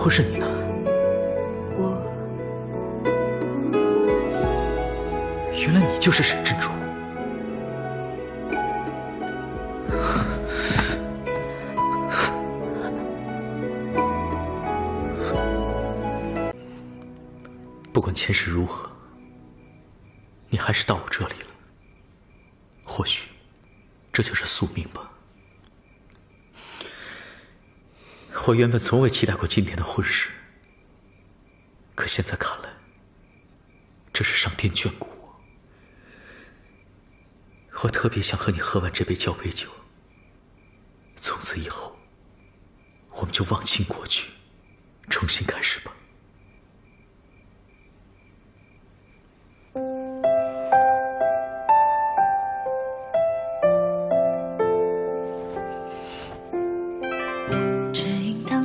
会是你呢？我原来你就是沈珍珠。不管前世如何，你还是到我这里了。或许，这就是宿命吧。我原本从未期待过今天的婚事，可现在看来，这是上天眷顾我。我特别想和你喝完这杯交杯酒，从此以后，我们就忘清过去，重新开始吧。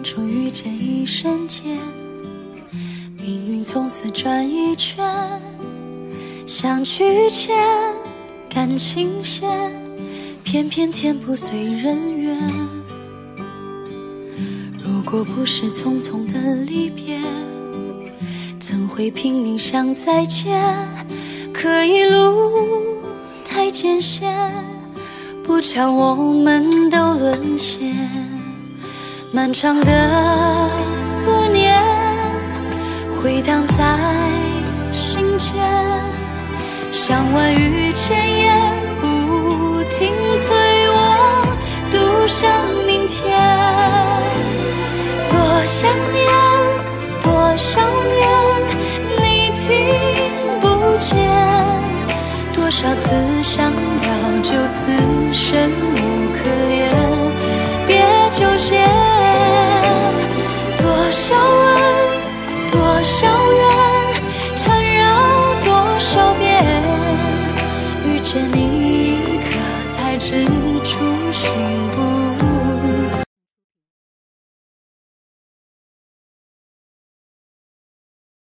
初遇见一瞬间，命运从此转一圈。相聚前感情线，偏偏天不遂人愿。如果不是匆匆的离别，怎会拼命想再见？可一路太艰险，不巧我们都沦陷。漫长的思念回荡在心间，像万语千言不停催我渡向明天。多想念，多想念，你听不见。多少次想要就此生是初心不。